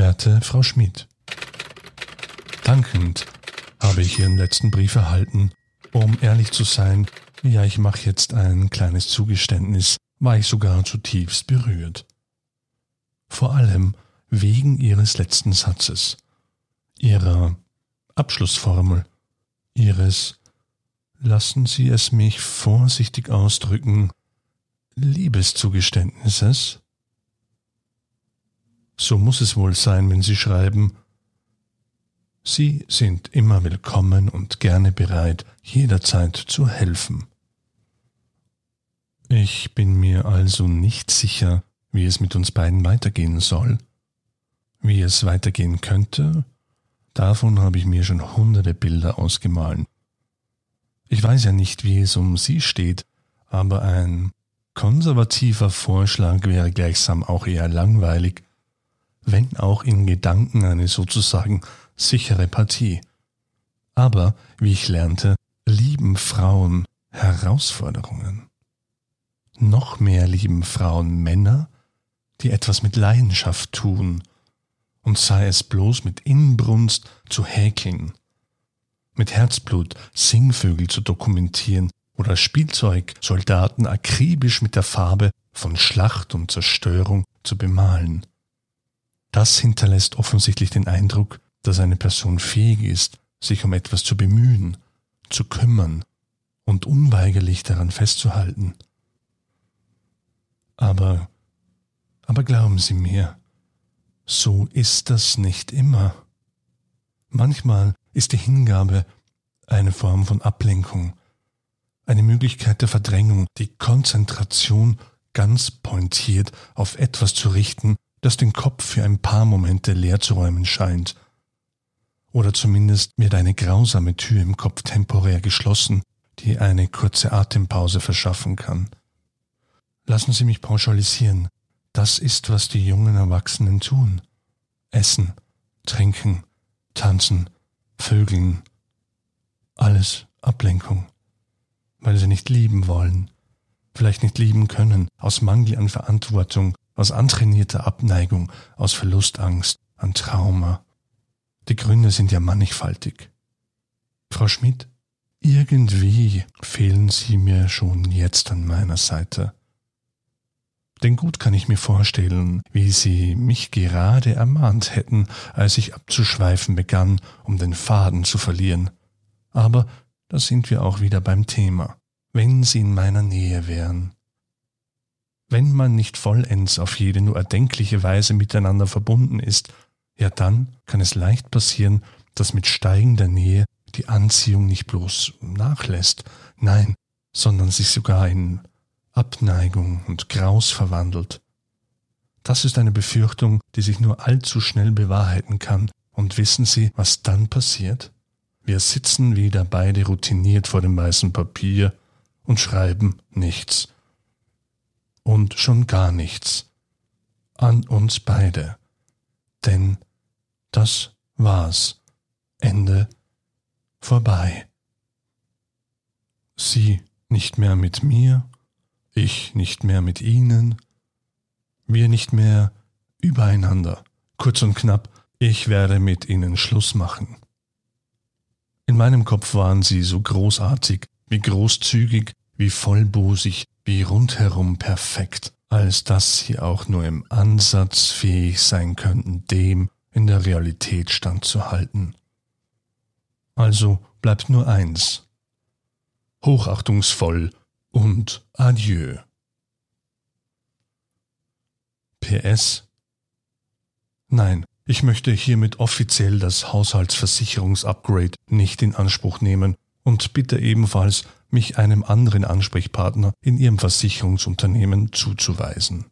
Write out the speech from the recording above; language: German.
Frau Schmidt. Dankend habe ich Ihren letzten Brief erhalten. Um ehrlich zu sein, ja, ich mache jetzt ein kleines Zugeständnis, war ich sogar zutiefst berührt. Vor allem wegen Ihres letzten Satzes, Ihrer Abschlussformel, Ihres, lassen Sie es mich vorsichtig ausdrücken, Liebeszugeständnisses? So muss es wohl sein, wenn Sie schreiben, Sie sind immer willkommen und gerne bereit, jederzeit zu helfen. Ich bin mir also nicht sicher, wie es mit uns beiden weitergehen soll. Wie es weitergehen könnte, davon habe ich mir schon hunderte Bilder ausgemahlen. Ich weiß ja nicht, wie es um Sie steht, aber ein konservativer Vorschlag wäre gleichsam auch eher langweilig, wenn auch in Gedanken eine sozusagen sichere Partie. Aber, wie ich lernte, lieben Frauen Herausforderungen. Noch mehr lieben Frauen Männer, die etwas mit Leidenschaft tun, und sei es bloß mit Inbrunst zu häkeln, mit Herzblut Singvögel zu dokumentieren oder Spielzeugsoldaten akribisch mit der Farbe von Schlacht und Zerstörung zu bemalen. Das hinterlässt offensichtlich den Eindruck, dass eine Person fähig ist, sich um etwas zu bemühen, zu kümmern und unweigerlich daran festzuhalten. Aber, aber glauben Sie mir, so ist das nicht immer. Manchmal ist die Hingabe eine Form von Ablenkung, eine Möglichkeit der Verdrängung, die Konzentration ganz pointiert auf etwas zu richten, das den Kopf für ein paar Momente leer zu räumen scheint oder zumindest wird eine grausame Tür im Kopf temporär geschlossen, die eine kurze Atempause verschaffen kann. Lassen Sie mich pauschalisieren. Das ist, was die jungen Erwachsenen tun. Essen, trinken, tanzen, vögeln. Alles Ablenkung. Weil sie nicht lieben wollen, vielleicht nicht lieben können, aus Mangel an Verantwortung, aus antrainierter Abneigung, aus Verlustangst, an Trauma. Die Gründe sind ja mannigfaltig. Frau Schmidt, irgendwie fehlen Sie mir schon jetzt an meiner Seite. Denn gut kann ich mir vorstellen, wie Sie mich gerade ermahnt hätten, als ich abzuschweifen begann, um den Faden zu verlieren. Aber da sind wir auch wieder beim Thema. Wenn Sie in meiner Nähe wären. Wenn man nicht vollends auf jede nur erdenkliche Weise miteinander verbunden ist, ja dann kann es leicht passieren, dass mit steigender Nähe die Anziehung nicht bloß nachlässt, nein, sondern sich sogar in Abneigung und Graus verwandelt. Das ist eine Befürchtung, die sich nur allzu schnell bewahrheiten kann, und wissen Sie, was dann passiert? Wir sitzen wieder beide routiniert vor dem weißen Papier und schreiben nichts. Und schon gar nichts. An uns beide. Denn das war's. Ende vorbei. Sie nicht mehr mit mir, ich nicht mehr mit Ihnen, wir nicht mehr übereinander. Kurz und knapp, ich werde mit Ihnen Schluss machen. In meinem Kopf waren Sie so großartig, wie großzügig, wie vollbosig, wie rundherum perfekt, als dass Sie auch nur im Ansatz fähig sein könnten, dem, in der Realität standzuhalten. Also bleibt nur eins. Hochachtungsvoll und adieu. PS Nein, ich möchte hiermit offiziell das Haushaltsversicherungsupgrade nicht in Anspruch nehmen und bitte ebenfalls, mich einem anderen Ansprechpartner in Ihrem Versicherungsunternehmen zuzuweisen.